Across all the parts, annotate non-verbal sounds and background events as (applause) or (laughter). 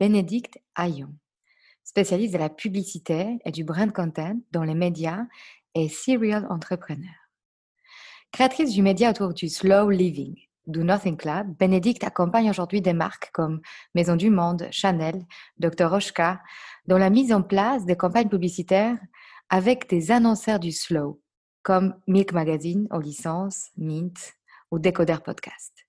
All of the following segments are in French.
Bénédicte Ayon, spécialiste de la publicité et du brand content dans les médias et serial entrepreneur. Créatrice du média autour du slow living, du Nothing Club, Bénédicte accompagne aujourd'hui des marques comme Maison du Monde, Chanel, Dr. Rochka dans la mise en place des campagnes publicitaires avec des annonceurs du slow, comme Milk Magazine aux licences, Mint ou Decoder Podcast.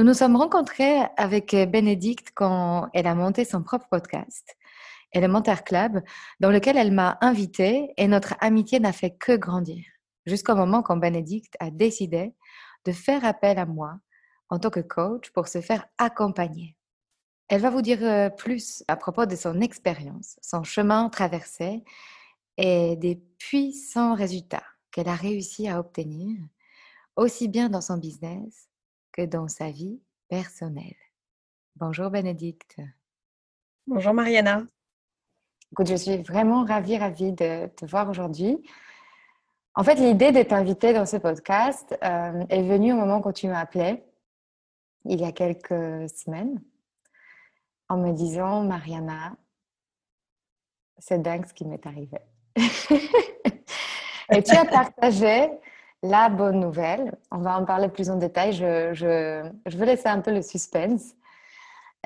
Nous nous sommes rencontrés avec Bénédicte quand elle a monté son propre podcast, Elementaire Club, dans lequel elle m'a invitée et notre amitié n'a fait que grandir, jusqu'au moment quand Bénédicte a décidé de faire appel à moi en tant que coach pour se faire accompagner. Elle va vous dire euh, plus à propos de son expérience, son chemin traversé et des puissants résultats qu'elle a réussi à obtenir, aussi bien dans son business que dans sa vie personnelle. Bonjour Bénédicte. Bonjour Mariana. Écoute, je suis vraiment ravie, ravie de te voir aujourd'hui. En fait, l'idée de t'inviter dans ce podcast euh, est venue au moment où tu m'as appelé, il y a quelques semaines, en me disant, Mariana, c'est dingue ce qui m'est arrivé. (laughs) Et tu as partagé la bonne nouvelle, on va en parler plus en détail, je, je, veux laisser un peu le suspense.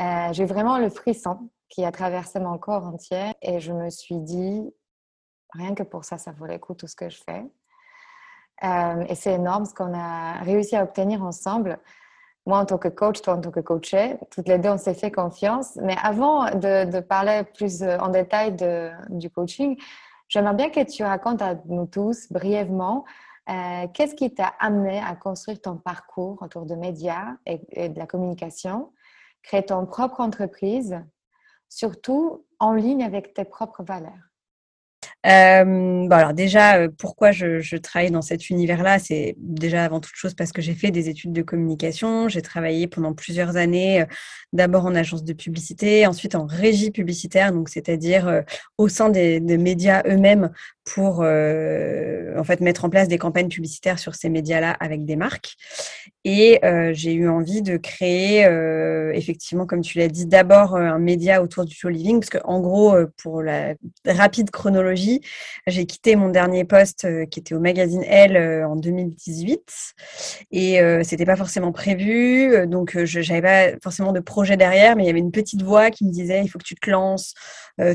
Euh, j'ai vraiment le frisson qui a traversé mon corps entier et je me suis dit, rien que pour ça, ça vaut le coup tout ce que je fais. Euh, et c'est énorme ce qu'on a réussi à obtenir ensemble. Moi en tant que coach, toi en tant que coaché, toutes les deux on s'est fait confiance. Mais avant de, parler plus en détail du coaching, j'aimerais bien que tu racontes à nous tous brièvement euh, qu'est-ce qui t'a amené à construire ton parcours autour de médias et, de la communication, créer ton propre entreprise, surtout en ligne avec tes propres valeurs? Euh, bon alors déjà, euh, pourquoi je, travaille dans cet univers-là? C'est déjà avant toute chose parce que j'ai fait des études de communication. J'ai travaillé pendant plusieurs années, d'abord en agence de publicité, ensuite en régie publicitaire, donc c'est-à-dire au sein des médias eux-mêmes pour en fait mettre en place des campagnes publicitaires sur ces médias-là avec des marques. Et j'ai eu envie de créer, effectivement, comme tu l'as dit, d'abord un média autour du show living, parce que en gros, pour la rapide chronologie j'ai quitté mon dernier poste euh, qui était au magazine Elle euh, en 2018 et euh, c'était pas forcément prévu, donc je n'avais pas forcément de projet derrière, mais il y avait une petite voix qui me disait il faut que tu te lances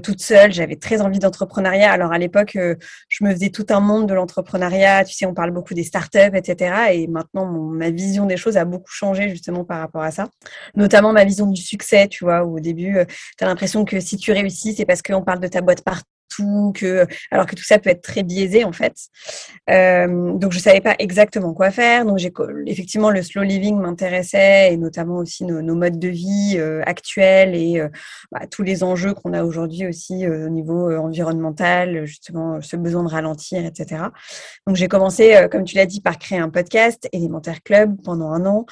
toute seule. J'avais très envie d'entrepreneuriat. Alors à l'époque, je me faisais tout un monde de l'entrepreneuriat. Tu sais, on parle beaucoup des startups, etc. Et maintenant, ma vision des choses a beaucoup changé justement par rapport à ça. Notamment ma vision du succès, tu vois, où au début, tu as l'impression que si tu réussis, c'est parce qu'on parle de ta boîte partout que, alors que tout ça peut être très biaisé en fait. Euh, donc je savais pas exactement quoi faire. Donc j'ai effectivement le slow living m'intéressait et notamment aussi nos, modes de vie euh, actuels et euh, bah, tous les enjeux qu'on a aujourd'hui aussi au niveau environnemental, justement ce besoin de ralentir, etc. Donc j'ai commencé, comme tu l'as dit, par créer un podcast, Élémentaire Club, pendant un an,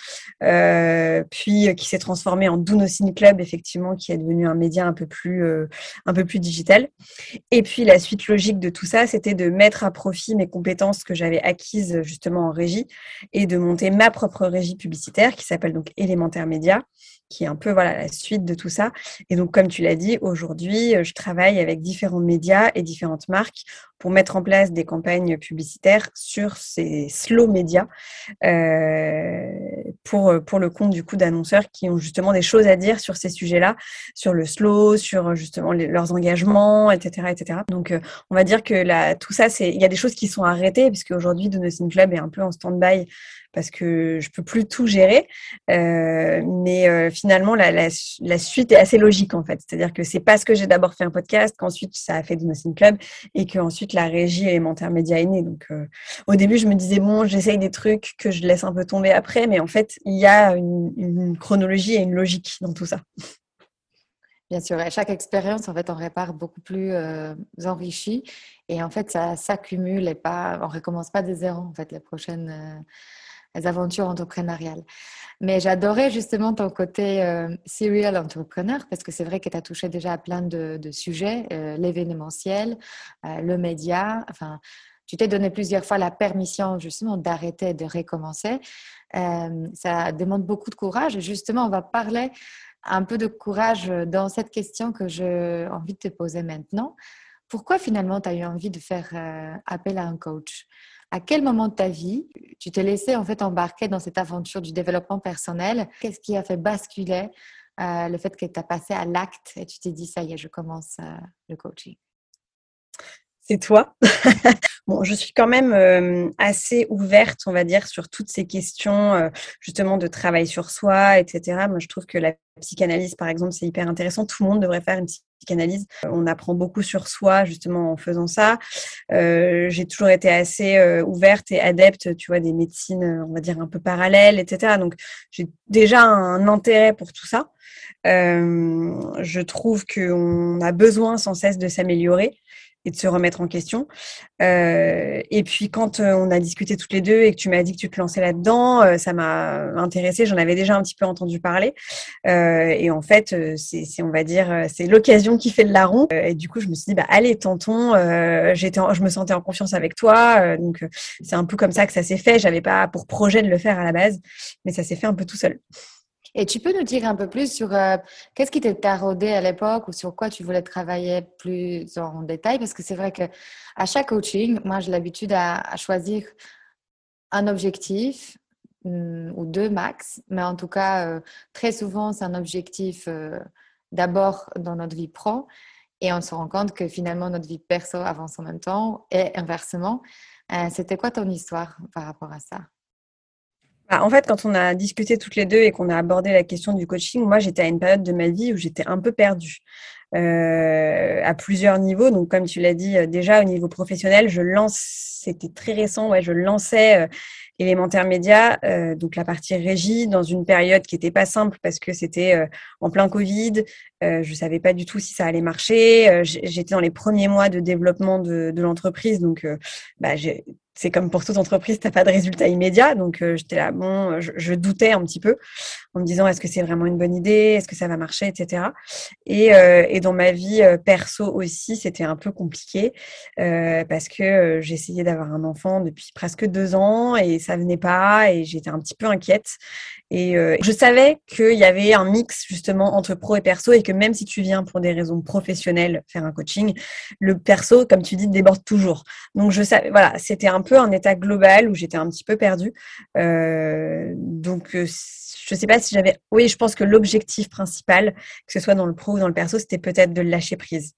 puis qui s'est transformé en Dunocine Club, effectivement, qui est devenu un média un peu plus, un peu plus digital. Puis la suite logique de tout ça, c'était de mettre à profit mes compétences que j'avais acquises justement en régie et de monter ma propre régie publicitaire qui s'appelle donc Élémentaire Média qui est un peu voilà la suite de tout ça. Et donc, comme tu l'as dit, aujourd'hui, je travaille avec différents médias et différentes marques pour mettre en place des campagnes publicitaires sur ces slow médias euh, pour, pour le compte du coup d'annonceurs qui ont justement des choses à dire sur ces sujets-là, sur le slow, sur justement leurs engagements, etc., etc. Donc, euh, on va dire que là, tout ça, il y a des choses qui sont arrêtées puisque aujourd'hui, Donosine Club est un peu en stand-by parce que je peux plus tout gérer. Euh, mais euh, finalement, la, suite est assez logique en fait. C'est-à-dire que c'est parce que j'ai d'abord fait un podcast qu'ensuite ça a fait Donosine Club et qu'ensuite la régie élémentaire média est née. Donc, euh, au début, je me disais, bon, j'essaye des trucs que je laisse un peu tomber après, mais en fait, il y a une, chronologie et une logique dans tout ça. Bien sûr, et chaque expérience, en fait, on répare beaucoup plus euh, enrichie et en fait, ça s'accumule et pas, on recommence pas des zéro, en fait, les prochaines aventures entrepreneuriales. Mais j'adorais justement ton côté euh, serial entrepreneur parce que c'est vrai que tu as touché déjà à plein de, sujets, euh, l'événementiel, euh, le média. Enfin, tu t'es donné plusieurs fois la permission justement d'arrêter, de recommencer. ça demande beaucoup de courage. Et justement, on va parler un peu de courage dans cette question que j'ai envie de te poser maintenant. Pourquoi finalement tu as eu envie de faire appel à un coach? À quel moment de ta vie tu t'es laissé en fait embarquer dans cette aventure du développement personnel? Qu'est-ce qui a fait basculer euh, le fait que tu as passé à l'acte et tu t'es dit ça y est, je commence euh, le coaching? C'est toi. (laughs) bon, je suis quand même euh, assez ouverte, on va dire, sur toutes ces questions justement de travail sur soi, etc. Moi, je trouve que la psychanalyse, par exemple, c'est hyper intéressant. Tout le monde devrait faire une psychanalyse. On apprend beaucoup sur soi justement en faisant ça. Euh, j'ai toujours été assez euh, ouverte et adepte, tu vois, des médecines, on va dire un peu parallèles, etc. Donc j'ai déjà un intérêt pour tout ça. Euh, je trouve qu'on a besoin sans cesse de s'améliorer et de se remettre en question. Euh, et puis quand euh, on a discuté toutes les deux et que tu m'as dit que tu te lançais là-dedans, euh, ça m'a intéressée. J'en avais déjà un petit peu entendu parler. et en fait, c'est, on va dire, c'est l'occasion qui fait le larron. et du coup, je me suis dit, bah allez, tentons. j'étais, je me sentais en confiance avec toi. donc c'est un peu comme ça que ça s'est fait. J'avais pas pour projet de le faire à la base, mais ça s'est fait un peu tout seul. Et tu peux nous dire un peu plus sur euh, qu'est-ce qui t'est taraudé à l'époque ou sur quoi tu voulais travailler plus en détail? Parce que c'est vrai que à chaque coaching, moi j'ai l'habitude à, choisir un objectif hmm, ou deux max, mais en tout cas, euh, très souvent c'est un objectif euh, d'abord dans notre vie pro. Et on se rend compte que finalement notre vie perso avance en même temps et inversement. C'était quoi ton histoire par rapport à ça? Bah, en fait, quand on a discuté toutes les deux et qu'on a abordé la question du coaching, moi, j'étais à une période de ma vie où j'étais un peu perdue euh, à plusieurs niveaux. Donc, comme tu l'as dit, euh, déjà au niveau professionnel, je lance, c'était très récent, ouais, je lançais euh, élémentaire média, euh, donc la partie régie, dans une période qui n'était pas simple parce que c'était euh, en plein Covid. Euh, je savais pas du tout si ça allait marcher. J'étais dans les premiers mois de développement de, de l'entreprise, donc bah, j'ai c'est comme pour toute entreprise, tu n'as pas de résultat immédiat. Donc, euh, j'étais là, bon, je, doutais un petit peu en me disant, est-ce que c'est vraiment une bonne idée? Est-ce que ça va marcher? Etc. Et, euh, et dans ma vie euh, perso aussi, c'était un peu compliqué parce que j'essayais d'avoir un enfant depuis presque deux ans et ça venait pas et j'étais un petit peu inquiète. Et je savais qu'il y avait un mix justement entre pro et perso et que même si tu viens pour des raisons professionnelles faire un coaching, le perso, comme tu dis, déborde toujours. Donc, je savais, voilà, c'était un peu un état global où j'étais un petit peu perdue. Euh, donc, euh, je ne sais pas si j'avais. Oui, je pense que l'objectif principal, que ce soit dans le pro ou dans le perso, c'était peut-être de lâcher prise.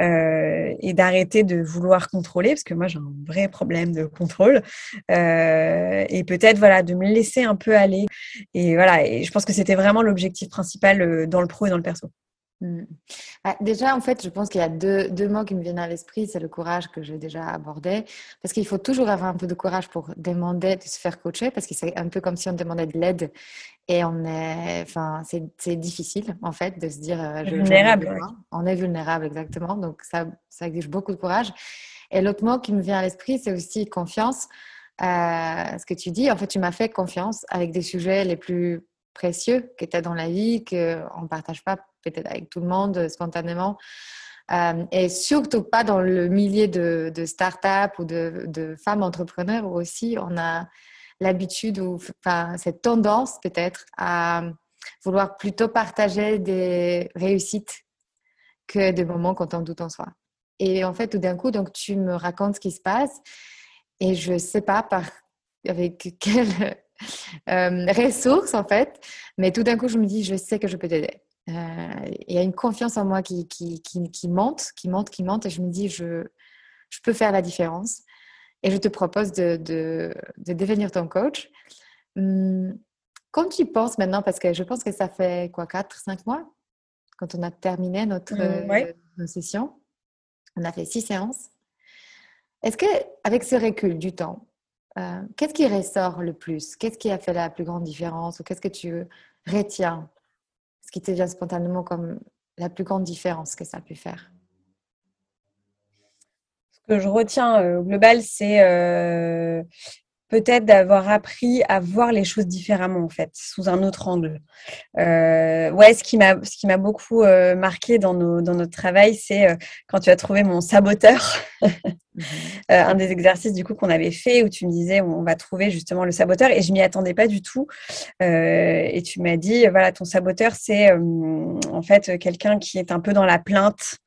Euh, et d'arrêter de vouloir contrôler, parce que moi j'ai un vrai problème de contrôle, et peut-être voilà de me laisser un peu aller. Et voilà, et je pense que c'était vraiment l'objectif principal dans le pro et dans le perso. Mm. Ah, déjà, en fait, je pense qu'il y a deux, deux, mots qui me viennent à l'esprit. C'est le courage que j'ai déjà abordé. Parce qu'il faut toujours avoir un peu de courage pour demander de se faire coacher. Parce que c'est un peu comme si on demandait de l'aide. Et on est, enfin, c'est difficile, en fait, de se dire. Euh, je, vulnérable. On est vulnérable, exactement. Donc, ça, ça exige beaucoup de courage. Et l'autre mot qui me vient à l'esprit, c'est aussi confiance. Euh, ce que tu dis, en fait, tu m'as fait confiance avec des sujets les plus précieux que tu as dans la vie, qu'on ne partage pas peut-être avec tout le monde euh, spontanément. Euh, et surtout pas dans le milieu de, de start-up ou de, femmes entrepreneurs où aussi on a l'habitude ou enfin, cette tendance peut-être à vouloir plutôt partager des réussites que des moments quand on doute en soi. Et en fait, tout d'un coup, donc tu me racontes ce qui se passe et je ne sais pas par avec quelle euh, ressource en fait, mais tout d'un coup, je me dis, je sais que je peux t'aider. Euh, il y a une confiance en moi qui, qui, qui, qui, monte, qui monte, qui monte, et je me dis, je, je peux faire la différence. Et je te propose de, de, de devenir ton coach. Hum, quand tu y penses maintenant, parce que je pense que ça fait quoi, 4, 5 mois, quand on a terminé notre, mmh, euh, notre session, on a fait 6 séances. Est-ce que, avec ce recul du temps, euh, qu'est-ce qui ressort le plus? Qu'est-ce qui a fait la plus grande différence? Ou qu'est-ce que tu retiens Ce qui te vient spontanément comme la plus grande différence que ça a pu faire Ce que je retiens euh, au global, c'est euh, peut-être d'avoir appris à voir les choses différemment en fait, sous un autre angle. Euh, ouais, ce qui m'a beaucoup marqué dans nos dans notre travail, c'est quand tu as trouvé mon saboteur. (laughs) Mhm. Euh, un des exercices du coup qu'on avait fait où tu me disais on va trouver justement le saboteur et je m'y attendais pas du tout et tu m'as dit voilà ton saboteur c'est en fait quelqu'un qui est un peu dans la plainte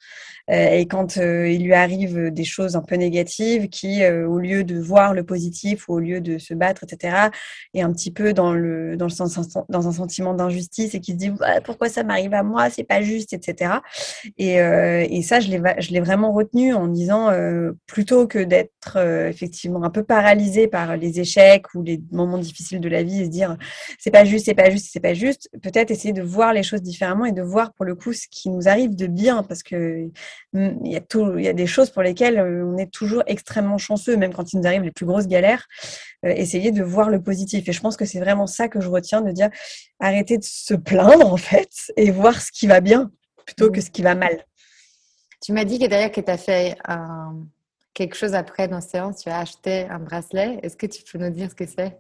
euh, et quand euh, il lui arrive des choses un peu négatives, qui, euh, au lieu de voir le positif ou au lieu de se battre, etc., est un petit peu dans le dans le sens dans un sentiment d'injustice et qui se dit pourquoi ça m'arrive à moi, c'est pas juste, etc. Et, et ça, je l'ai je l'ai vraiment retenu en disant plutôt que d'être effectivement un peu paralysé par les échecs ou les moments difficiles de la vie et se dire c'est pas juste, c'est pas juste, c'est pas juste, peut-être essayer de voir les choses différemment et de voir pour le coup ce qui nous arrive de bien parce que il y, a tout, il y a des choses pour lesquelles euh, on est toujours extrêmement chanceux, même quand il nous arrive les plus grosses galères, euh, essayer de voir le positif. Et je pense que c'est vraiment ça que je retiens, de dire arrêter de se plaindre en fait et voir ce qui va bien plutôt que mmh. ce qui va mal. Tu m'as dit que d'ailleurs que tu as fait quelque chose après dans séance, tu as acheté un bracelet. Est-ce que tu peux nous dire ce que c'est?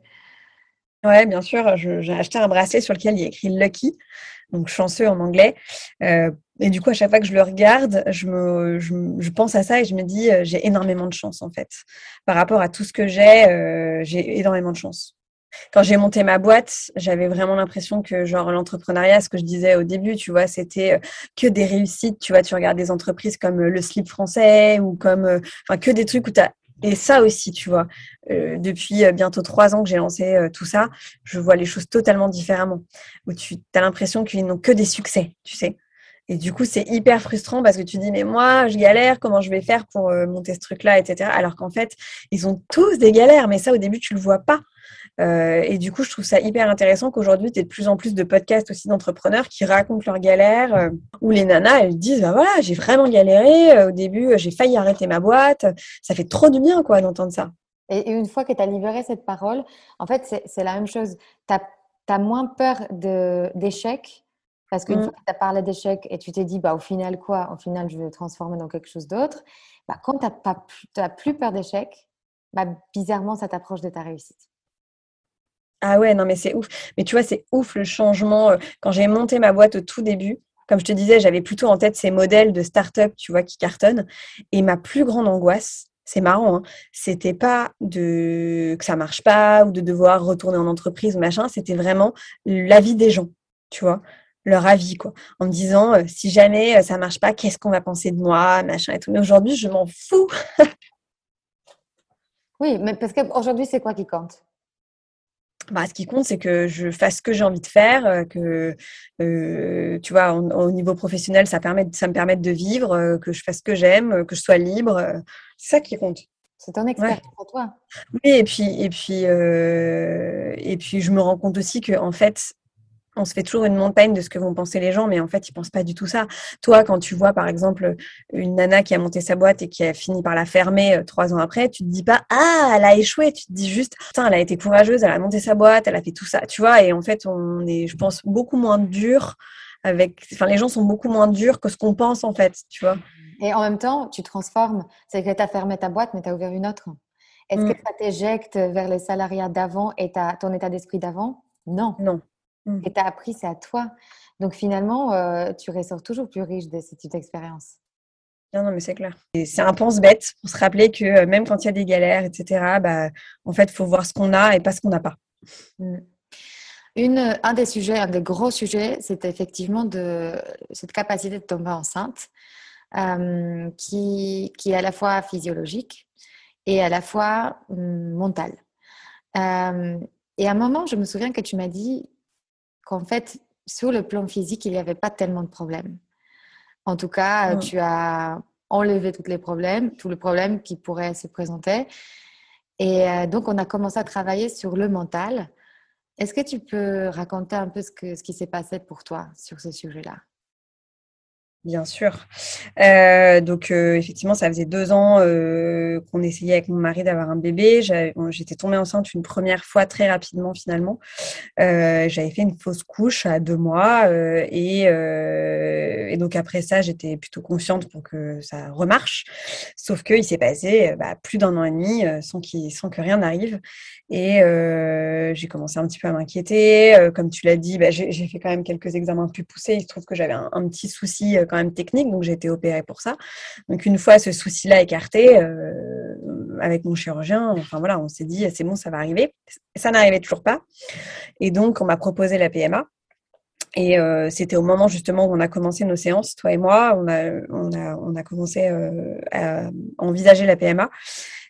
Ouais, bien sûr. J'ai acheté un bracelet sur lequel il y a écrit Lucky, donc chanceux en anglais, euh, et du coup, à chaque fois que je le regarde, je, me, je, pense à ça et je me dis, euh, j'ai énormément de chance en fait. Par rapport à tout ce que j'ai, euh, j'ai énormément de chance. Quand j'ai monté ma boîte, j'avais vraiment l'impression que genre l'entrepreneuriat, ce que je disais au début, tu vois, c'était euh, que des réussites. Tu vois, tu regardes des entreprises comme le slip français ou comme, enfin, que des trucs où tu as et ça aussi, tu vois, depuis bientôt trois ans que j'ai lancé tout ça, je vois les choses totalement différemment. Où tu as l'impression qu'ils n'ont que des succès, tu sais. Et du coup, c'est hyper frustrant parce que tu dis, mais moi, je galère, comment je vais faire pour euh, monter ce truc-là, etc. Alors qu'en fait, ils ont tous des galères, mais ça, au début, tu le vois pas. Euh, et du coup, je trouve ça hyper intéressant qu'aujourd'hui, tu aies de plus en plus de podcasts aussi d'entrepreneurs qui racontent leurs galères, euh, où les nanas, elles disent, bah voilà, j'ai vraiment galéré, au début, j'ai failli arrêter ma boîte. Ça fait trop du bien, quoi, d'entendre ça. Et une fois que tu as libéré cette parole, en fait, c'est la même chose. Tu as, as, moins peur d'échecs parce qu'une mmh. fois que tu as parlé d'échec et tu t'es dit, bah, au final, quoi Au final, je vais le transformer dans quelque chose d'autre. Bah, quand tu n'as plus peur d'échec, bah, bizarrement, ça t'approche de ta réussite. Ah ouais, non, mais c'est ouf. Mais tu vois, c'est ouf le changement. Euh, quand j'ai monté ma boîte au tout début, comme je te disais, j'avais plutôt en tête ces modèles de start-up, tu vois, qui cartonnent. Et ma plus grande angoisse, c'est marrant, hein, c'était pas de que ça marche pas ou de devoir retourner en entreprise ou machin, c'était vraiment la vie des gens, tu vois leur avis, quoi, en me disant euh, si jamais euh, ça marche pas, qu'est-ce qu'on va penser de moi, machin et tout. Mais aujourd'hui, je m'en fous. (laughs) oui, mais parce qu'aujourd'hui, c'est quoi qui compte? Bah, ce qui compte, c'est que je fasse ce que j'ai envie de faire, euh, que tu vois, au niveau professionnel, ça, permet, ça me permette de vivre, que je fasse ce que j'aime, que je sois libre. c'est ça qui compte. C'est ton expérience pour toi. Oui, et puis, et puis, et puis, je me rends compte aussi que en fait, on se fait toujours une montagne de ce que vont penser les gens, mais en fait, ils pensent pas du tout ça. Toi, quand tu vois, par exemple, une nana qui a monté sa boîte et qui a fini par la fermer euh, trois ans après, tu te dis pas, ah, elle a échoué. Tu te dis juste, putain, elle a été courageuse, elle a monté sa boîte, elle a fait tout ça, tu vois. Et en fait, on est, je pense, beaucoup moins dur avec, enfin, les gens sont beaucoup moins durs que ce qu'on pense, en fait, tu vois. Et en même temps, tu transformes. C'est que tu as fermé ta boîte, mais tu as ouvert une autre. Est-ce que mm. ça t'éjecte vers les salariats d'avant et ton état d'esprit d'avant? Non. Non. Mmh. Et tu as appris, c'est à toi. Donc finalement, euh, tu ressors toujours plus riche de cette expérience. d'expérience. Non, non, mais c'est clair. C'est un pense-bête pour se rappeler que euh, même quand il y a des galères, etc., bah, en fait, il faut voir ce qu'on a et pas ce qu'on n'a pas. Mmh. Une, un des sujets, un des gros sujets, c'est effectivement de cette capacité de tomber enceinte euh, qui, qui est à la fois physiologique et à la fois hum, mentale. Euh, et à un moment, je me souviens que tu m'as dit qu'en fait, sur le plan physique, il n'y avait pas tellement de problèmes. En tout cas, tu as enlevé tous les problèmes, tous les problèmes qui pourraient se présenter. Et euh, donc, on a commencé à travailler sur le mental. Est-ce que tu peux raconter un peu ce, que, ce qui s'est passé pour toi sur ce sujet-là? Bien sûr. Euh, donc euh, effectivement, ça faisait deux ans euh, qu'on essayait avec mon mari d'avoir un bébé. J'étais tombée enceinte une première fois très rapidement finalement. J'avais fait une fausse couche à deux mois et, donc après ça, j'étais plutôt confiante pour que ça remarche. Sauf qu'il s'est passé bah, plus d'un an et demi sans, sans que rien n'arrive. Et j'ai commencé un petit peu à m'inquiéter. comme tu l'as dit, bah, j'ai fait quand même quelques examens plus poussés. Il se trouve que j'avais un, petit souci quand même technique, donc j'ai été opérée pour ça. Donc une fois ce souci-là écarté, euh, avec mon chirurgien, enfin voilà, on s'est dit c'est bon, ça va arriver. Ça n'arrivait toujours pas, et donc on m'a proposé la PMA. Et euh, c'était au moment justement où on a commencé nos séances, toi et moi, on a, on a, on a commencé euh, à envisager la PMA.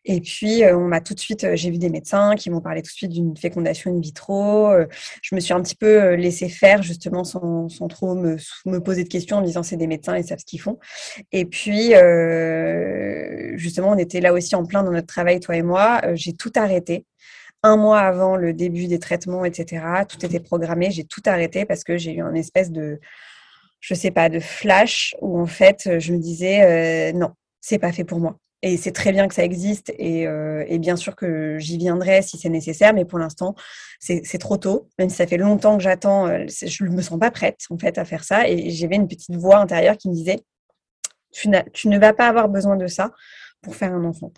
Et puis, euh, on m'a tout de suite, euh, j'ai vu des médecins qui m'ont parlé tout de suite d'une fécondation in vitro. Euh, je me suis un petit peu laissé faire, justement, sans, trop me, poser de questions, en me disant c'est des médecins, ils savent ce qu'ils font. Et puis, justement, on était là aussi en plein dans notre travail, toi et moi. j'ai tout arrêté un mois avant le début des traitements, etc. Tout était programmé. J'ai tout arrêté parce que j'ai eu un espèce de, je sais pas, de flash où en fait, je me disais non, c'est pas fait pour moi. Et c'est très bien que ça existe et, euh, et bien sûr que j'y viendrai si c'est nécessaire, mais pour l'instant, c'est trop tôt. Même si ça fait longtemps que j'attends, euh, je ne me sens pas prête en fait à faire ça. Et j'avais une petite voix intérieure qui me disait tu, ne vas pas avoir besoin de ça pour faire un enfant.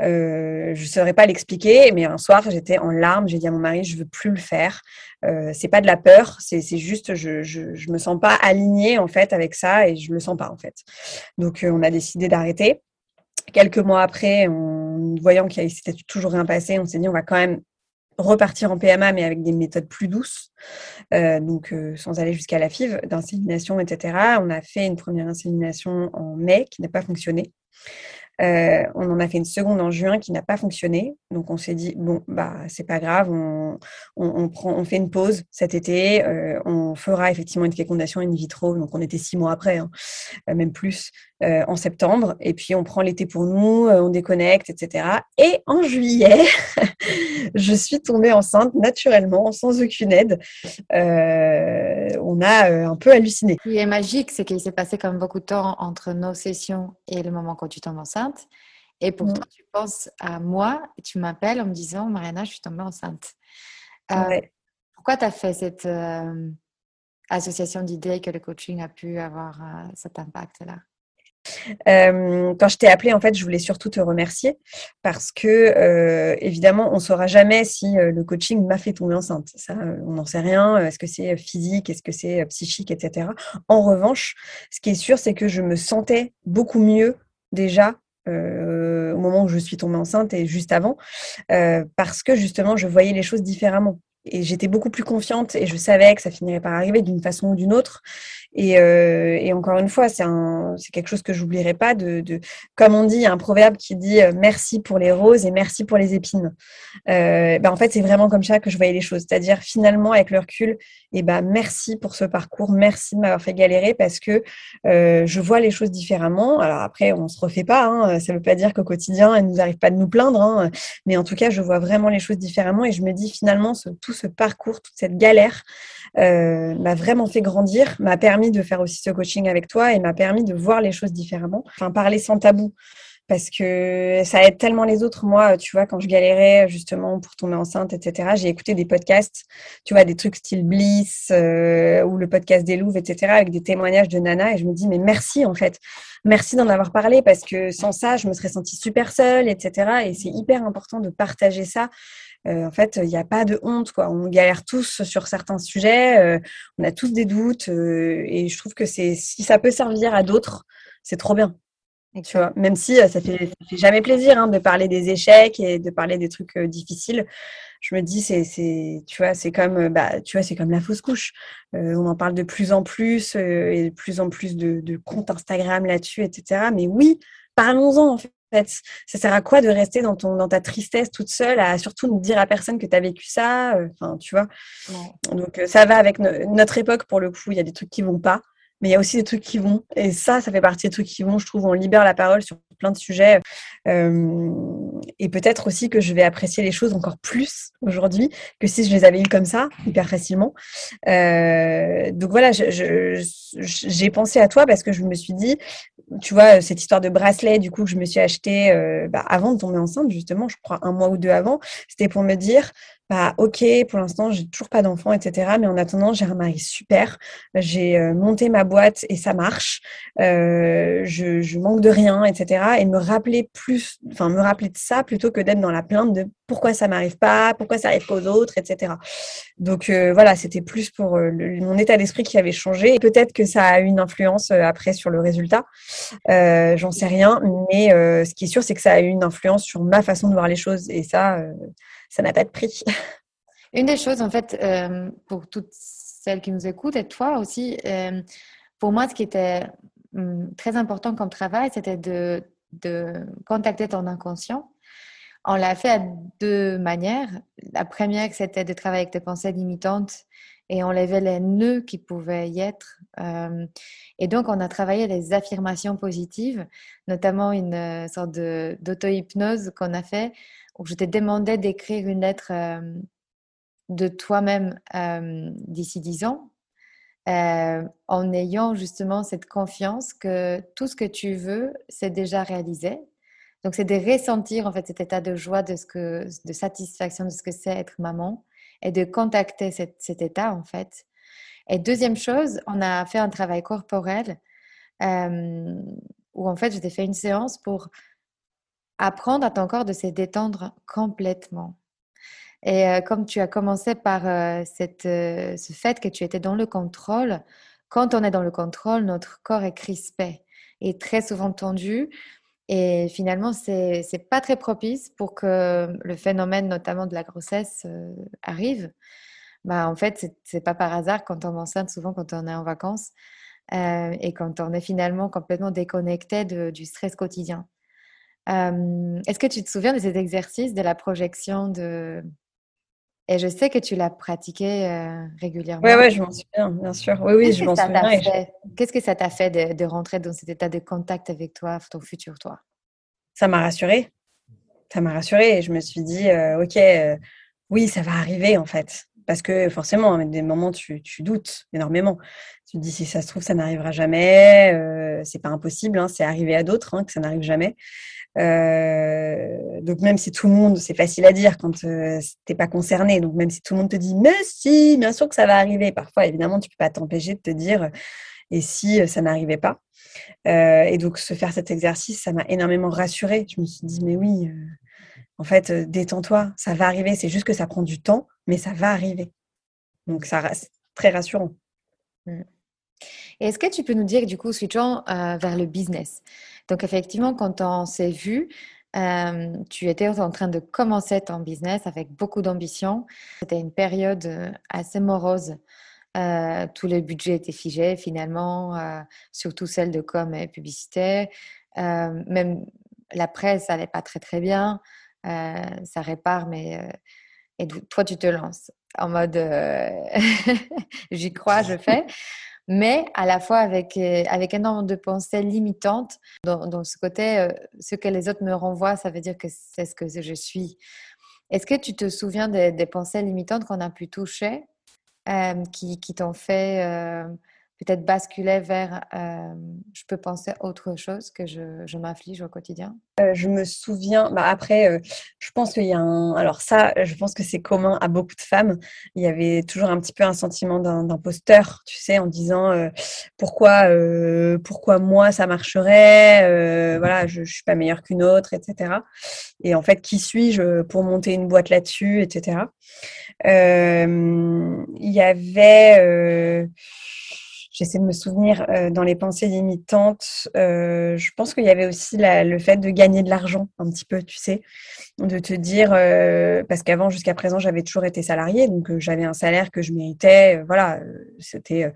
Euh, je ne saurais pas l'expliquer, mais un soir, j'étais en larmes. J'ai dit à mon mari, je veux plus le faire. Euh, c'est pas de la peur, c'est juste, je, je, me sens pas alignée en fait avec ça et je le sens pas en fait. Donc, on a décidé d'arrêter. Quelques mois après, en voyant qu'il s'était toujours rien passé, on s'est dit on va quand même repartir en PMA, mais avec des méthodes plus douces, euh, donc euh, sans aller jusqu'à la FIV, d'insémination, etc. On a fait une première insémination en mai qui n'a pas fonctionné. Euh, on en a fait une seconde en juin qui n'a pas fonctionné. Donc on s'est dit bon bah c'est pas grave, on, fait une pause cet été. Euh, on fera effectivement une fécondation in vitro. Donc on était six mois après, hein, euh, même plus, en septembre. Et puis on prend l'été pour nous, on déconnecte, etc. Et en juillet, (laughs) je suis tombée enceinte naturellement, sans aucune aide. on a un peu halluciné. Ce qui est magique, c'est qu'il s'est passé même beaucoup de temps entre nos sessions et le moment quand tu tombes enceinte. Et pourtant, mmh. tu penses à moi et tu m'appelles en me disant Mariana, je suis tombée enceinte. Euh, pourquoi tu as fait cette euh, association d'idées que le coaching a pu avoir euh, cet impact-là? Quand je t'ai appelé, en fait, je voulais surtout te remercier parce que, évidemment, on ne saura jamais si le coaching m'a fait tomber enceinte. Ça, on n'en sait rien. Est-ce que c'est physique? Est-ce que c'est psychique, etc. En revanche, ce qui est sûr, c'est que je me sentais beaucoup mieux déjà euh, au moment où je suis tombée enceinte et juste avant, euh, parce que justement, je voyais les choses différemment. Et j'étais beaucoup plus confiante et je savais que ça finirait par arriver d'une façon ou d'une autre. Et, euh, encore une fois, c'est quelque chose que j'oublierai pas. De, comme on dit, il y a un proverbe qui dit euh, merci pour les roses et merci pour les épines. Euh, ben en fait, c'est vraiment comme ça que je voyais les choses. C'est-à-dire finalement, avec le recul, et ben merci pour ce parcours, merci de m'avoir fait galérer parce que euh, je vois les choses différemment. Alors après, on se refait pas. Hein, ça veut pas dire qu'au quotidien, il nous arrive pas de nous plaindre. Hein, mais en tout cas, je vois vraiment les choses différemment et je me dis finalement, ce, tout ce parcours, toute cette galère euh, m'a vraiment fait grandir, m'a permis de faire aussi ce coaching avec toi et m'a permis de voir les choses différemment. Enfin, parler sans tabou parce que ça aide tellement les autres. Moi, tu vois, quand je galérais justement pour tomber enceinte, etc., j'ai écouté des podcasts, tu vois, des trucs style Bliss euh, ou le podcast des Louves, etc., avec des témoignages de Nana, et je me dis, mais merci en fait, merci d'en avoir parlé parce que sans ça, je me serais sentie super seule, etc. Et c'est hyper important de partager ça en fait, il n'y a pas de honte. Quoi. On galère tous sur certains sujets, euh, on a tous des doutes, euh, et je trouve que c'est si ça peut servir à d'autres, c'est trop bien. Tu vois, même si ça fait, fait jamais plaisir hein, de parler des échecs et de parler des trucs difficiles je me dis c'est tu vois c'est comme bah tu vois c'est comme la fausse couche on en parle de plus en plus et de plus en plus de, de comptes Instagram là-dessus etc mais oui parlons-en en fait ça sert à quoi de rester dans, ton, dans ta tristesse toute seule, à surtout ne dire à personne que tu as vécu ça Enfin, tu vois. Donc, ça va avec notre époque pour le coup. Il y a des trucs qui vont pas mais il y a aussi des trucs qui vont. Et ça, ça fait partie des trucs qui vont. Je trouve, on libère la parole sur plein de sujets. Euh, et peut-être aussi que je vais apprécier les choses encore plus aujourd'hui que si je les avais eues comme ça, hyper facilement. Euh, donc voilà, j'ai pensé à toi parce que je me suis dit, tu vois, cette histoire de bracelet, du coup, que je me suis acheté euh, bah, avant de tomber enceinte, justement, je crois un mois ou deux avant, c'était pour me dire, bah, ok, pour l'instant, j'ai toujours pas d'enfant, etc. Mais en attendant, j'ai un mari super. J'ai euh, monté ma boîte et ça marche. Euh, je, manque de rien, etc. Et me rappeler plus, enfin, me rappeler de ça plutôt que d'être dans la plainte de pourquoi ça m'arrive pas, pourquoi ça arrive pas aux autres, etc. Donc euh, voilà, c'était plus pour mon état d'esprit qui avait changé. Peut-être que ça a eu une influence après sur le résultat. J'en sais rien, mais ce qui est sûr, c'est que ça a eu une influence sur ma façon de voir les choses. Et ça ça n'a pas de prix. (laughs) Une des choses, en fait, euh, pour toutes celles qui nous écoutent et toi aussi, euh, pour moi, ce qui était hum, très important comme travail, c'était de, de contacter ton inconscient. On l'a fait à deux manières. La première, c'était de travailler avec tes pensées limitantes et enlever les nœuds qui pouvaient y être. Euh, et donc, on a travaillé les affirmations positives, notamment une sorte d'auto-hypnose qu'on a fait où je t'ai demandé d'écrire une lettre euh, de toi-même euh, d'ici dix ans, euh, en ayant justement cette confiance que tout ce que tu veux, c'est déjà réalisé. Donc, c'est de ressentir en fait cet état de joie, de, ce que, de satisfaction de ce que c'est être maman et de contacter cet état en fait. Et deuxième chose, on a fait un travail corporel où en fait, je t'ai fait une séance pour apprendre à ton corps de se détendre complètement. Et euh, comme tu as commencé par euh, euh, ce fait que tu étais dans le contrôle, quand on est dans le contrôle, notre corps est crispé et très souvent tendu. Et finalement, c'est n'est pas très propice pour que le phénomène, notamment de la grossesse, arrive. Bah, en fait, c'est pas par hasard quand on est enceinte, souvent quand on est en vacances et quand on est finalement complètement déconnecté du stress quotidien. Est-ce que tu te souviens de cet exercice de la projection de... Et je sais que tu l'as pratiqué régulièrement. Oui, ouais, je m'en souviens, bien sûr. Oui, oui, je m'en souviens. Qu'est-ce que ça t'a fait de, rentrer dans cet état de contact avec toi, ton futur toi? Ça m'a rassurée. Ça m'a rassurée et je me suis dit, OK, oui, ça va arriver en fait. Parce que forcément, à des moments, tu, tu, doutes énormément. Tu te dis, si ça se trouve, ça n'arrivera jamais. c'est pas impossible, hein, c'est arrivé à d'autres hein, que ça n'arrive jamais. Euh, donc même si tout le monde, c'est facile à dire quand euh, t'es pas concerné, donc même si tout le monde te dit mais si, bien sûr que ça va arriver, parfois évidemment tu peux pas t'empêcher de te dire et si euh, ça n'arrivait pas. Euh, et donc se faire cet exercice, ça m'a énormément rassurée. Je me suis dit mais oui, en fait détends-toi, ça va arriver. C'est juste que ça prend du temps, mais ça va arriver. Donc ça c'est très rassurant. Mmh. Est-ce que tu peux nous dire, du coup, switchant vers le business, donc effectivement, quand on s'est vu, euh, tu étais en train de commencer ton business avec beaucoup d'ambition. C'était une période euh, assez morose. Euh, tous les budgets étaient figés finalement, surtout celle de com et publicité. même la presse n'allait pas très très bien. ça répare, mais toi tu te lances en mode (laughs) j'y crois, je fais mais à la fois avec, euh, avec énormément de pensées limitantes. Dans, ce côté, euh, ce que les autres me renvoient, ça veut dire que c'est ce que je suis. Est-ce que tu te souviens des, pensées limitantes qu'on a pu toucher, euh, qui t'ont fait peut-être basculer vers euh, je peux penser autre chose que je, je m'inflige au quotidien? Euh, Je me souviens, bah après, euh, je pense qu'il y a un. Alors, ça, je pense que c'est commun à beaucoup de femmes. Il y avait toujours un petit peu un sentiment d'imposteur, tu sais, en disant pourquoi, pourquoi moi ça marcherait, voilà, je ne suis pas meilleure qu'une autre, etc. Et en fait, qui suis-je pour monter une boîte là-dessus, etc. Il y avait j'essaie de me souvenir dans les pensées limitantes. je pense qu'il y avait aussi le fait de gagner de l'argent un petit peu, tu sais, de te dire parce qu'avant jusqu'à présent j'avais toujours été salariée, donc j'avais un salaire que je méritais. voilà, c'était.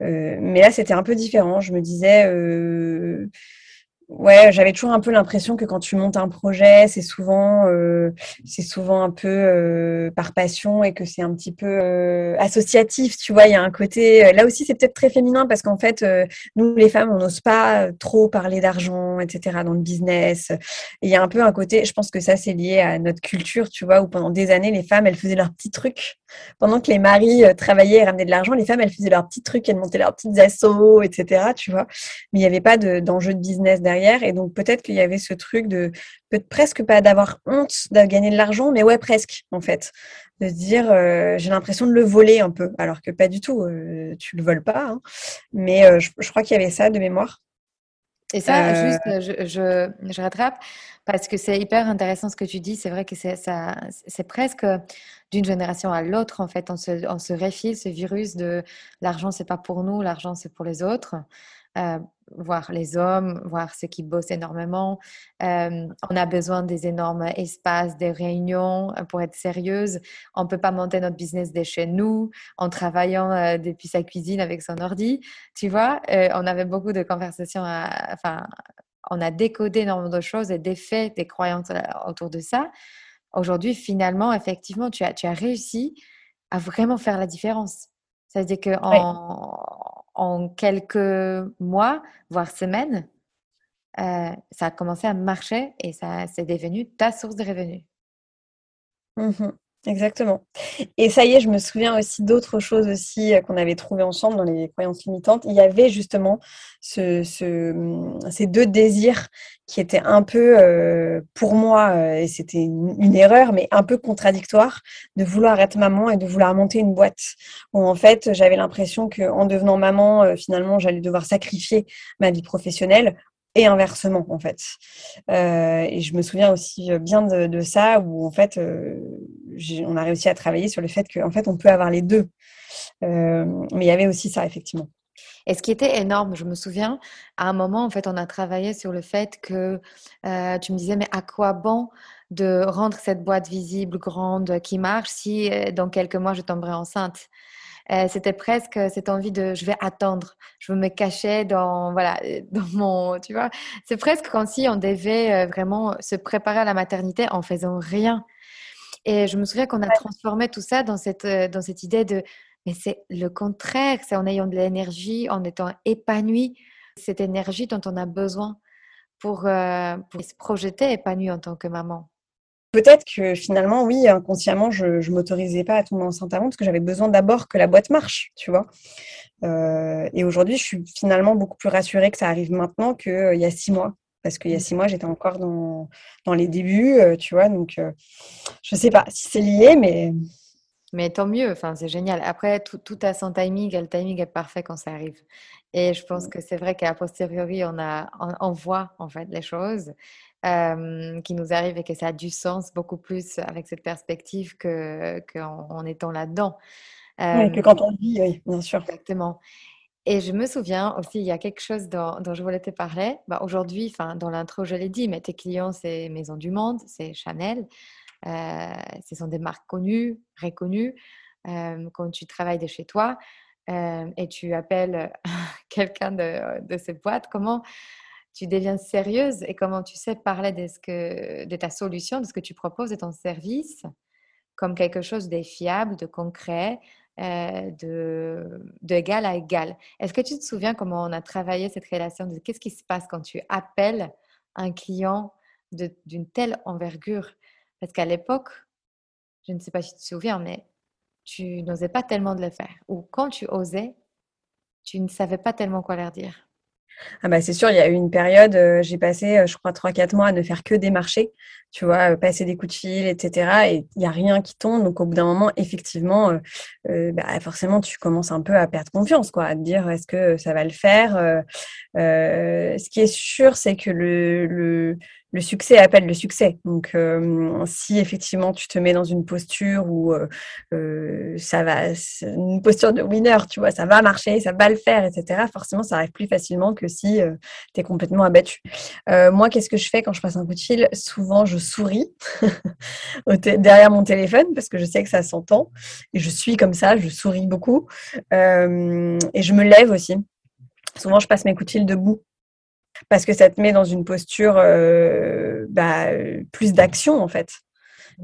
mais là c'était un peu différent. Je me disais Ouais, j'avais toujours un peu l'impression que quand tu montes un projet, c'est souvent, euh, souvent un peu euh, par passion et que c'est un petit peu euh, associatif. Tu vois, il y a un côté. Là aussi, c'est peut-être très féminin parce qu'en fait, nous les femmes, on n'ose pas trop parler d'argent, etc. dans le business. il y a un peu un côté. Je pense que ça, c'est lié à notre culture, tu vois, où pendant des années, les femmes, elles faisaient leurs petits trucs pendant que les maris travaillaient et ramenaient de l'argent. Les femmes, elles faisaient leurs petits trucs, elles montaient leurs petites assos, etc. Tu vois, mais il n'y avait pas d'enjeu de, de business derrière et donc peut-être qu'il y avait ce truc de peut presque pas d'avoir honte de gagner de l'argent, mais ouais presque en fait, de se dire euh, j'ai l'impression de le voler un peu, alors que pas du tout, euh, tu le voles pas. Hein. Mais euh, je, crois qu'il y avait ça de mémoire. Et ça, juste, je, je, rattrape parce que c'est hyper intéressant ce que tu dis. C'est vrai que c'est ça, c'est presque d'une génération à l'autre en fait, on se, on se réfile ce virus de l'argent c'est pas pour nous, l'argent c'est pour les autres. Euh, voir les hommes, voir ceux qui bossent énormément. Euh, on a besoin des énormes espaces, des réunions euh, pour être sérieuse. On ne peut pas monter notre business de chez nous en travaillant depuis sa cuisine avec son ordi. Tu vois, on avait beaucoup de conversations. enfin, on a décodé énormément de choses et des faits, des croyances autour de ça. Aujourd'hui, finalement, effectivement, tu as, tu as réussi à vraiment faire la différence. C'est-à-dire qu'en en quelques mois, voire semaines, euh, ça a commencé à marcher et ça c'est devenu ta source de revenus. Mmh exactement. Et ça y est, je me souviens aussi d'autres choses aussi euh, qu'on avait trouvées ensemble dans les croyances limitantes. Il y avait justement ce, mmh, ces deux désirs qui étaient un peu, euh, pour moi, et c'était une, erreur, mais un peu contradictoire, de vouloir être maman et de vouloir monter une boîte. Où en fait, j'avais l'impression qu'en devenant maman, finalement, j'allais devoir sacrifier ma vie professionnelle et inversement en fait. Euh, et je me souviens aussi euh, bien de, ça où en fait euh, on a réussi à travailler sur le fait qu'en fait on peut avoir les deux. mais il y avait aussi ça effectivement. Et ce qui était énorme, je me souviens, à un moment, en fait, on a travaillé sur le fait que tu me disais, mais à quoi bon de rendre cette boîte visible, grande, qui marche, si dans quelques mois, je tomberai enceinte? Euh, c'était presque cette envie de je vais attendre, je veux me cacher dans voilà (laughs) dans mon tu vois, c'est presque comme si on devait euh, vraiment se préparer à la maternité en faisant rien. Et je me souviens qu'on a transformé tout ça dans cette euh, dans cette idée de mais c'est le contraire, c'est en ayant de l'énergie, en étant épanoui, cette énergie dont on a besoin pour, pour se projeter épanoui en tant que maman. Peut-être que finalement, oui, inconsciemment, je ne m'autorisais pas à tomber enceinte avant parce que j'avais besoin d'abord que la boîte marche, tu vois. Euh, et aujourd'hui, je suis finalement beaucoup plus rassurée que ça arrive maintenant qu'il euh, y a six mois. Parce qu'il y a six mois, j'étais encore dans, dans, les débuts, euh, tu vois. Donc, je ne sais pas si c'est lié, mais... Mais tant mieux, enfin, c'est génial. Après, tout, tout a son timing, le timing est parfait quand ça arrive. Et je pense que c'est vrai qu'à posteriori, on, a, on, voit en fait les choses. Euh, qui nous arrive et que ça a du sens beaucoup plus avec cette perspective qu'en que en, étant là-dedans. oui, que quand on vit, oui, bien sûr. Exactement. Et je me souviens aussi, il y a quelque chose dont, je voulais te parler. Bah, Aujourd'hui, dans l'intro, je l'ai dit, mais tes clients, c'est Maison du Monde, c'est Chanel. Euh, ce sont des marques connues, reconnues. Euh, quand tu travailles de chez toi et tu appelles (laughs) quelqu'un de, de ces boîtes, comment tu deviens sérieuse et comment tu sais parler de, de ta solution, de ce que tu proposes, de ton service, comme quelque chose de fiable, de concret, euh, de, égal à égal. Est-ce que tu te souviens comment on a travaillé cette relation de qu'est-ce qui se passe quand tu appelles un client d'une telle envergure? Parce qu'à l'époque, je ne sais pas si tu te souviens, mais tu n'osais pas tellement de le faire. Ou quand tu osais, tu ne savais pas tellement quoi leur dire. Ah bah c'est sûr, il y a eu une période, euh, j'ai passé, euh, je crois, 3-4 mois à ne faire que des marchés, tu vois, euh, passer des coups de fil, etc. Et il n'y a rien qui tombe. Donc, au bout d'un moment, effectivement, bah, forcément, tu commences un peu à perdre confiance, quoi, à te dire, est-ce que ça va le faire Ce qui est sûr, c'est que le, le succès appelle le succès. Donc, euh, si effectivement tu te mets dans une posture où euh, euh, ça va, une posture de winner, tu vois, ça va marcher, ça va le faire, etc., forcément, ça arrive plus facilement que si tu es complètement abattu. moi, qu'est-ce que je fais quand je passe un coup de fil? Souvent, je souris (laughs) derrière mon téléphone parce que je sais que ça s'entend. Et je suis comme ça, je souris beaucoup. et je me lève aussi. Souvent, je passe mes coups de fil debout parce que ça te met dans une posture euh, bah, plus d'action en fait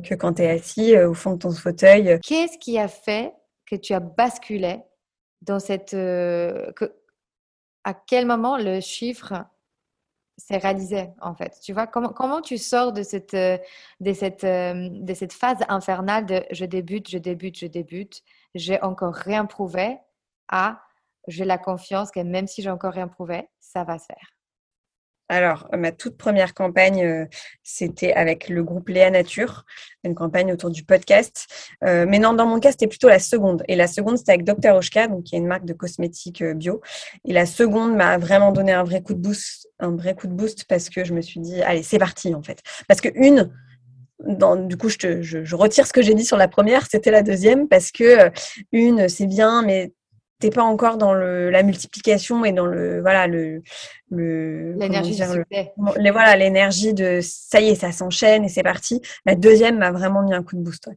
que quand tu es assis euh, au fond de ton fauteuil. Qu'est-ce qui a fait que tu as basculé dans cette... Euh, à quel moment le chiffre s'est réalisé en fait? Tu vois, comment, comment tu sors de cette, de, cette, de cette phase infernale de je débute, je débute, je débute, j'ai encore rien prouvé à j'ai la confiance que même si j'ai encore rien prouvé, ça va se faire alors, ma toute première campagne, euh, c'était avec le groupe Léa Nature, une campagne autour du podcast. Euh, mais non, dans mon cas, c'était plutôt la seconde. Et la seconde, c'était avec Dr. Oshka, donc qui est une marque de cosmétiques euh, bio. Et la seconde m'a vraiment donné un vrai coup de boost, un vrai coup de boost parce que je me suis dit, allez, c'est parti en fait. Parce que une, du coup, je, je, retire ce que j'ai dit sur la première, c'était la deuxième, parce que une, c'est bien, mais t'es pas encore dans le, la multiplication et dans le voilà le l'énergie les, voilà l'énergie de ça y est ça s'enchaîne et c'est parti. La deuxième m'a vraiment mis un coup de boost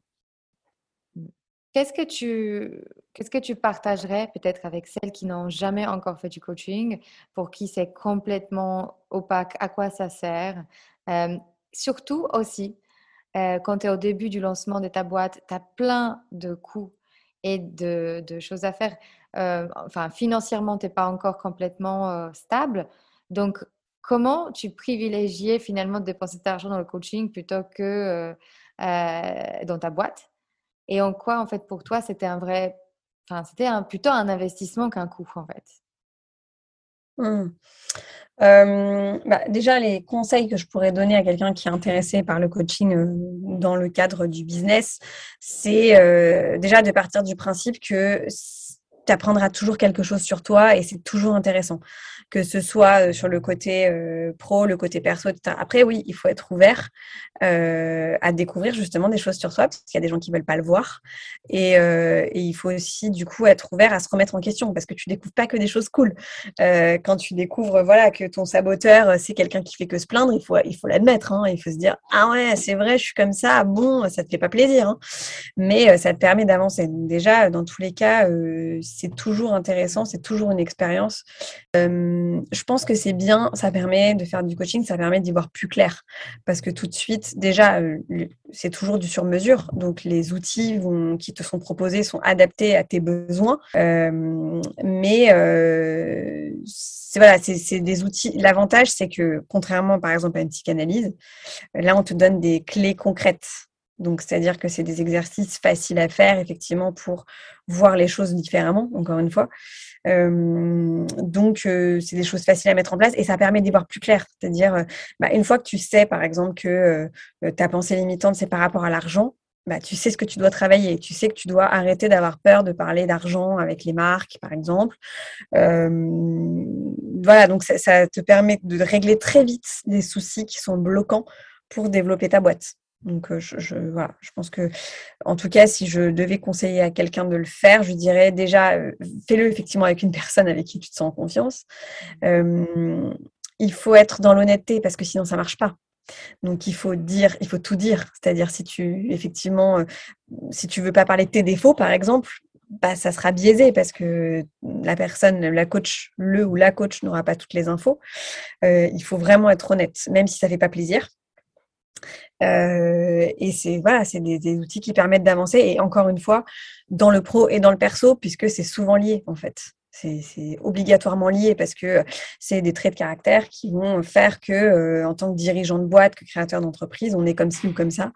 qu'est-ce que tu qu'est-ce que tu partagerais peut-être avec celles qui n'ont jamais encore fait du coaching pour qui c'est complètement opaque? À quoi ça sert? Euh, surtout aussi euh, quand tu es au début du lancement de ta boîte tu as plein de coûts et de, choses à faire. Euh, enfin, financièrement, tu n'es pas encore complètement euh, stable. Donc, comment tu privilégiais finalement de dépenser cet argent dans le coaching plutôt que euh, dans ta boîte? Et en quoi, en fait, pour toi, c'était un vrai, enfin, c'était plutôt un investissement qu'un coût, en fait? Mmh. bah, déjà, les conseils que je pourrais donner à quelqu'un qui est intéressé par le coaching dans le cadre du business, c'est déjà de partir du principe que tu apprendras toujours quelque chose sur toi et c'est toujours intéressant que ce soit euh, sur le côté euh, pro, le côté perso, etc. Après, oui, il faut être ouvert euh, à découvrir justement des choses sur soi, parce qu'il y a des gens qui veulent pas le voir. Et, il faut aussi, du coup, être ouvert à se remettre en question, parce que tu découvres pas que des choses cool. quand tu découvres, voilà, que ton saboteur, c'est quelqu'un qui fait que se plaindre, il faut, il faut l'admettre. Hein. il faut se dire, ah ouais, c'est vrai, je suis comme ça. Bon, ça te fait pas plaisir, hein. mais ça te permet d'avancer. Déjà, dans tous les cas, c'est toujours intéressant, c'est toujours une expérience je pense que c'est bien, ça permet de faire du coaching, ça permet d'y voir plus clair. Parce que tout de suite, déjà, c'est toujours du sur-mesure. Donc, les outils qui te sont proposés sont adaptés à tes besoins. Mais c'est voilà, c'est des outils. L'avantage, c'est que contrairement, par exemple, à une psychanalyse, là, on te donne des clés concrètes. Donc, c'est-à-dire que c'est des exercices faciles à faire, effectivement, pour voir les choses différemment, encore une fois. Euh, donc, euh, c'est des choses faciles à mettre en place et ça permet d'y voir plus clair. C'est-à-dire, euh, bah, une fois que tu sais, par exemple, que ta pensée limitante, c'est par rapport à l'argent, bah, tu sais ce que tu dois travailler. Tu sais que tu dois arrêter d'avoir peur de parler d'argent avec les marques, par exemple. voilà, donc ça, ça, te permet de régler très vite des soucis qui sont bloquants pour développer ta boîte. Donc, je, je pense que, en tout cas, si je devais conseiller à quelqu'un de le faire, je dirais déjà, fais-le effectivement avec une personne avec qui tu te sens en confiance. Il faut être dans l'honnêteté parce que sinon, ça marche pas. Donc, il faut dire, il faut tout dire. C'est-à-dire, si tu, effectivement, si tu veux pas parler de tes défauts, par exemple, bah, ça sera biaisé parce que la personne, la coach, le ou la coach n'aura pas toutes les infos. il faut vraiment être honnête, même si ça fait pas plaisir. Euh, et c'est voilà, c'est des, outils qui permettent d'avancer. Et encore une fois, dans le pro et dans le perso, puisque c'est souvent lié en fait. C'est obligatoirement lié parce que c'est des traits de caractère qui vont faire que, en tant que dirigeant de boîte, que créateur d'entreprise, on est comme ci ou comme ça.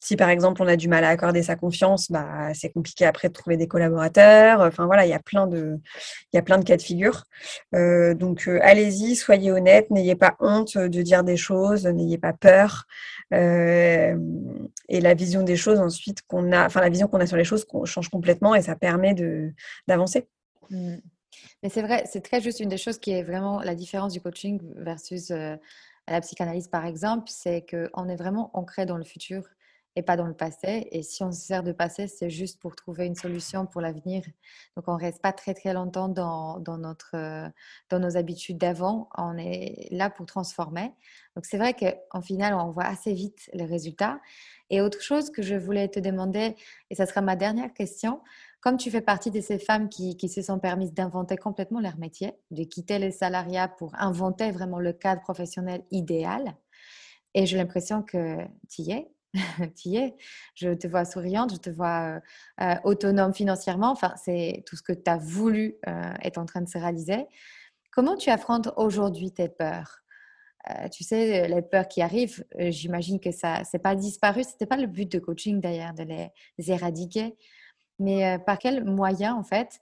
Si par exemple on a du mal à accorder sa confiance, bah, c'est compliqué après de trouver des collaborateurs. Enfin voilà, il y a plein de, cas de figure. Donc allez-y, soyez honnête, n'ayez pas honte de dire des choses, n'ayez pas peur. et la vision des choses ensuite qu'on a, enfin la vision qu'on a sur les choses change complètement et ça permet de d'avancer. Mmh. Mais c'est vrai, c'est très juste une des choses qui est vraiment la différence du coaching versus euh, la psychanalyse, par exemple, c'est qu'on est vraiment ancré dans le futur et pas dans le passé. Et si on se sert de passé, c'est juste pour trouver une solution pour l'avenir. Donc, on ne reste pas très, très longtemps dans, dans notre, euh, dans nos habitudes d'avant. On est là pour transformer. Donc, c'est vrai qu'en final, on voit assez vite les résultats. Et autre chose que je voulais te demander, et ça sera ma dernière question, comme tu fais partie de ces femmes qui, se sont permises d'inventer complètement leur métier, de quitter les salariats pour inventer vraiment le cadre professionnel idéal, et j'ai l'impression que tu y es, (laughs) tu y es. Je te vois souriante, je te vois euh, euh, autonome financièrement. Enfin, c'est tout ce que tu as voulu euh, est en train de se réaliser. Comment tu affrontes aujourd'hui tes peurs? Tu sais, les peurs qui arrivent, j'imagine que ça c'est pas disparu. C'était pas le but de coaching d'ailleurs, de les, éradiquer. Mais par quel moyen, en fait,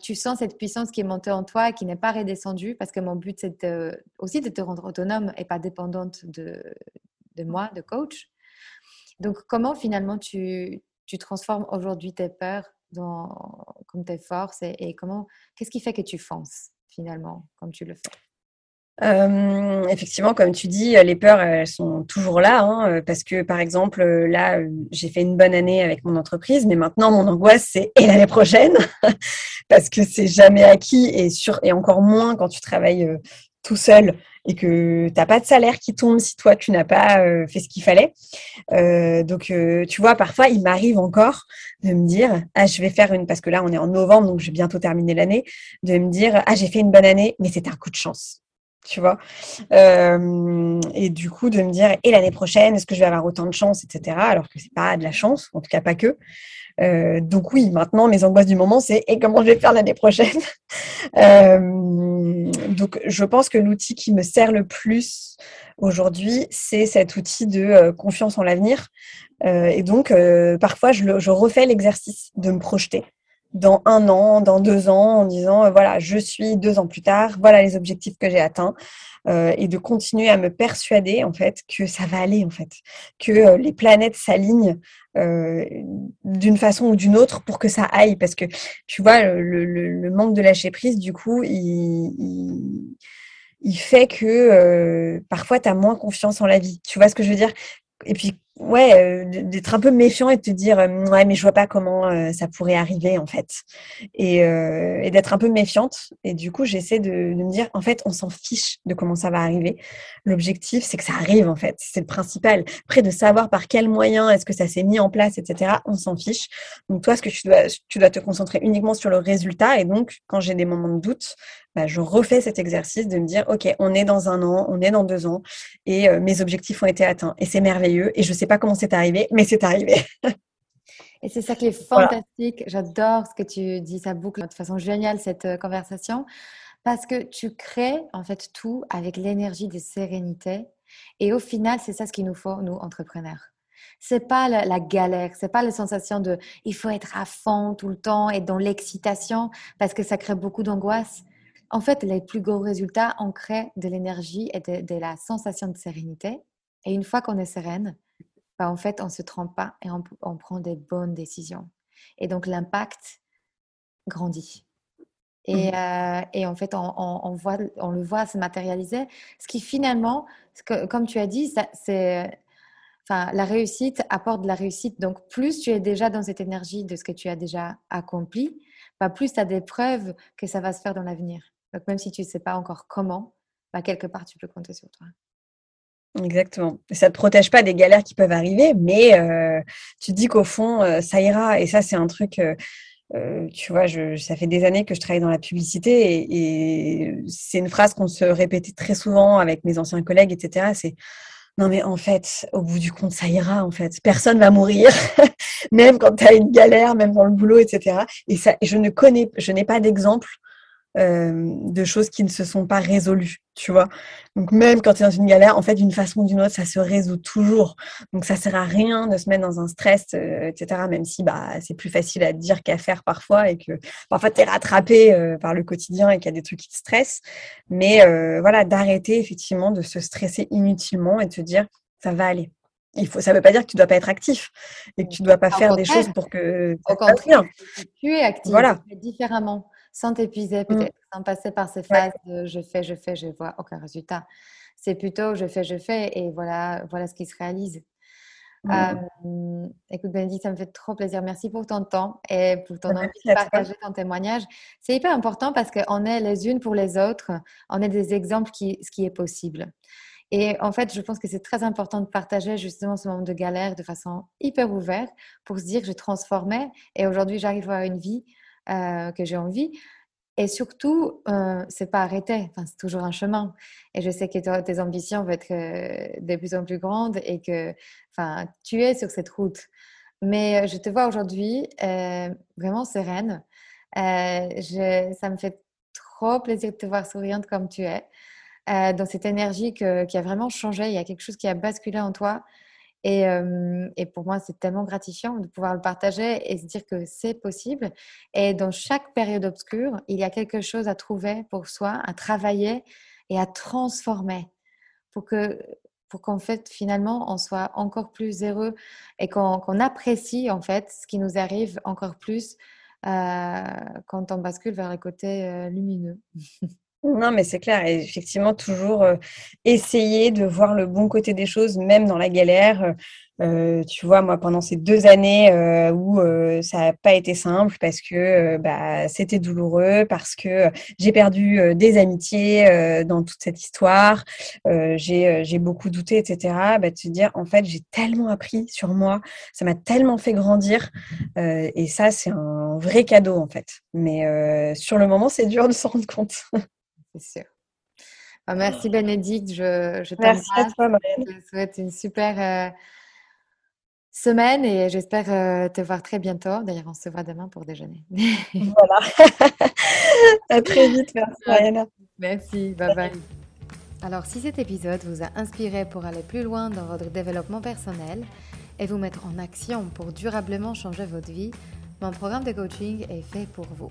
tu sens cette puissance qui est montée en toi qui n'est pas redescendue? Parce que mon but, c'est aussi de te rendre autonome et pas dépendante de, de moi, de coach. Donc, comment finalement tu, tu transformes aujourd'hui tes peurs dans, comme tes forces et, comment, qu'est-ce qui fait que tu fonces finalement comme tu le fais? Effectivement, comme tu dis, les peurs, elles sont toujours là, hein, parce que par exemple, là, j'ai fait une bonne année avec mon entreprise, mais maintenant, mon angoisse, c'est et l'année prochaine, (laughs) parce que c'est jamais acquis et, sur, et encore moins quand tu travailles tout seul et que tu n'as pas de salaire qui tombe si toi tu n'as pas euh, fait ce qu'il fallait. Euh, donc euh, tu vois, parfois il m'arrive encore de me dire ah je vais faire une parce que là on est en novembre donc je vais bientôt terminer l'année, de me dire ah j'ai fait une bonne année mais c'était un coup de chance. Tu vois, et du coup de me dire et l'année prochaine est-ce que je vais avoir autant de chance, etc. Alors que c'est pas de la chance, en tout cas pas que. Euh, donc oui, maintenant, mes angoisses du moment, c'est et comment je vais faire l'année prochaine? (laughs) euh, donc je pense que l'outil qui me sert le plus aujourd'hui, c'est cet outil de euh, confiance en l'avenir. Euh, et donc, euh, parfois, je refais l'exercice de me projeter dans un an, dans deux ans, en disant, voilà, je suis deux ans plus tard, voilà les objectifs que j'ai atteints. Euh, et de continuer à me persuader en fait que ça va aller en fait, que euh, les planètes s'alignent euh, d'une façon ou d'une autre pour que ça aille parce que tu vois le, manque de lâcher prise du coup il, il, fait que parfois tu as moins confiance en la vie. Tu vois ce que je veux dire? Et puis ouais, euh, d'être un peu méfiant et de te dire euh, ouais, mais je vois pas comment euh, ça pourrait arriver en fait, et, et d'être un peu méfiante. Et du coup, j'essaie de, me dire en fait, on s'en fiche de comment ça va arriver. L'objectif, c'est que ça arrive en fait, c'est le principal. Après, de savoir par quels moyens est-ce que ça s'est mis en place, etc. On s'en fiche. Donc toi, ce que tu dois, tu dois te concentrer uniquement sur le résultat. Et donc, quand j'ai des moments de doute, bah, je refais cet exercice de me dire, OK, on est dans un an, on est dans deux ans, et mes objectifs ont été atteints. Et c'est merveilleux. Et je sais pas comment c'est arrivé, mais c'est arrivé. (laughs) Et c'est ça qui est fantastique. J'adore ce que tu dis, ça boucle de façon géniale cette euh, conversation parce que tu crées en fait tout avec l'énergie de sérénité. Et au final, c'est ça ce qu'il nous faut, nous, entrepreneurs. C'est pas la, la galère, c'est pas la sensation de il faut être à fond tout le temps et dans l'excitation parce que ça crée beaucoup d'angoisse. En fait, les plus gros résultats, on crée de l'énergie et de, de la sensation de sérénité. Et une fois qu'on est sereine, bah, en fait, on ne se trompe pas et on, prend des bonnes décisions. Et donc, l'impact grandit. Et, mmh euh, et, en fait, on, voit, on le voit se matérialiser. Ce qui finalement, comme tu as dit, c'est, enfin, la réussite apporte de la réussite. Donc, plus tu es déjà dans cette énergie de ce que tu as déjà accompli, bah, plus tu as des preuves que ça va se faire dans l'avenir. Donc, même si tu ne sais pas encore comment, bah, quelque part, tu peux compter sur toi. Exactement. Ça ne te protège pas des galères qui peuvent arriver, mais tu te dis qu'au fond, ça ira. Et ça, c'est un truc, tu vois, je, ça fait des années que je travaille dans la publicité et, c'est une phrase qu'on se répétait très souvent avec mes anciens collègues, etc. C'est non mais en fait, au bout du compte, ça ira en fait. Personne va mourir, (laughs) même quand tu as une galère, même dans le boulot, etc. Et ça, je ne connais, je n'ai pas d'exemple euh, de choses qui ne se sont pas résolues, tu vois. Donc même quand tu es dans une galère, en fait, d'une façon ou d'une autre, ça se résout toujours. Donc ça sert à rien de se mettre dans un stress, euh, etc. Même si bah, c'est plus facile à dire qu'à faire parfois et que parfois tu es rattrapé euh, par le quotidien et qu'il y a des trucs qui te stressent. Mais voilà, d'arrêter effectivement de se stresser inutilement et de se dire ça va aller. Il faut, ça ne veut pas dire que tu ne dois pas être actif et que tu ne dois pas faire des choses pour que au contraire, tu es actif voilà. différemment sans t'épuiser Mmh. peut-être, sans passer par ces Ouais. phases de je fais, je fais, je vois aucun résultat. C'est plutôt je fais, je fais et voilà, voilà ce qui se réalise. Mmh. Euh, écoute, Bénédicte, ça me fait trop plaisir. Merci pour ton temps et pour ton Bah, envie de partager ton témoignage. C'est hyper important parce qu'on est les unes pour les autres. On est des exemples qui, ce qui est possible. Et en fait, je pense que c'est très important de partager justement ce moment de galère de façon hyper ouverte pour se dire je transformais et aujourd'hui j'arrive à une vie euh, que j'ai envie. Et surtout, euh, c'est pas arrêté. Enfin, c'est toujours un chemin. Et je sais que tes ambitions vont être euh, de plus en plus grandes et que, enfin, tu es sur cette route. Mais je te vois aujourd'hui vraiment sereine. Ça me fait trop plaisir de te voir souriante comme tu es, dans cette énergie que- qui a vraiment changé. Il y a quelque chose qui a basculé en toi. Et, euh, et pour moi, c'est tellement gratifiant de pouvoir le partager et se dire que c'est possible. Et dans chaque période obscure, il y a quelque chose à trouver pour soi, à travailler et à transformer pour que pour qu'en fait finalement on soit encore plus heureux et qu'on qu'on apprécie en fait ce qui nous arrive encore plus euh, quand on bascule vers le côté euh, lumineux. (laughs) Non, mais c'est clair. Effectivement, toujours euh, essayer de voir le bon côté des choses, même dans la galère. Euh, tu vois, moi, pendant ces deux années euh, où ça n'a pas été simple parce que bah, c'était douloureux, parce que j'ai perdu des amitiés dans toute cette histoire, j'ai beaucoup douté, etc. Bah, de se dire, en fait, j'ai tellement appris sur moi, ça m'a tellement fait grandir. et ça, c'est un vrai cadeau, en fait. Mais sur le moment, c'est dur de s'en rendre compte. (laughs) C'est sûr. Bah, merci Bénédicte, je, je Merci à t'embrasse. toi, Marianne. Je te souhaite une super euh, semaine et j'espère euh, te voir très bientôt. D'ailleurs, on se voit demain pour déjeuner. Voilà. (laughs) (laughs) À très vite. Merci, Mariana. Merci, bye bye. Alors, si cet épisode vous a inspiré pour aller plus loin dans votre développement personnel et vous mettre en action pour durablement changer votre vie, mon programme de coaching est fait pour vous.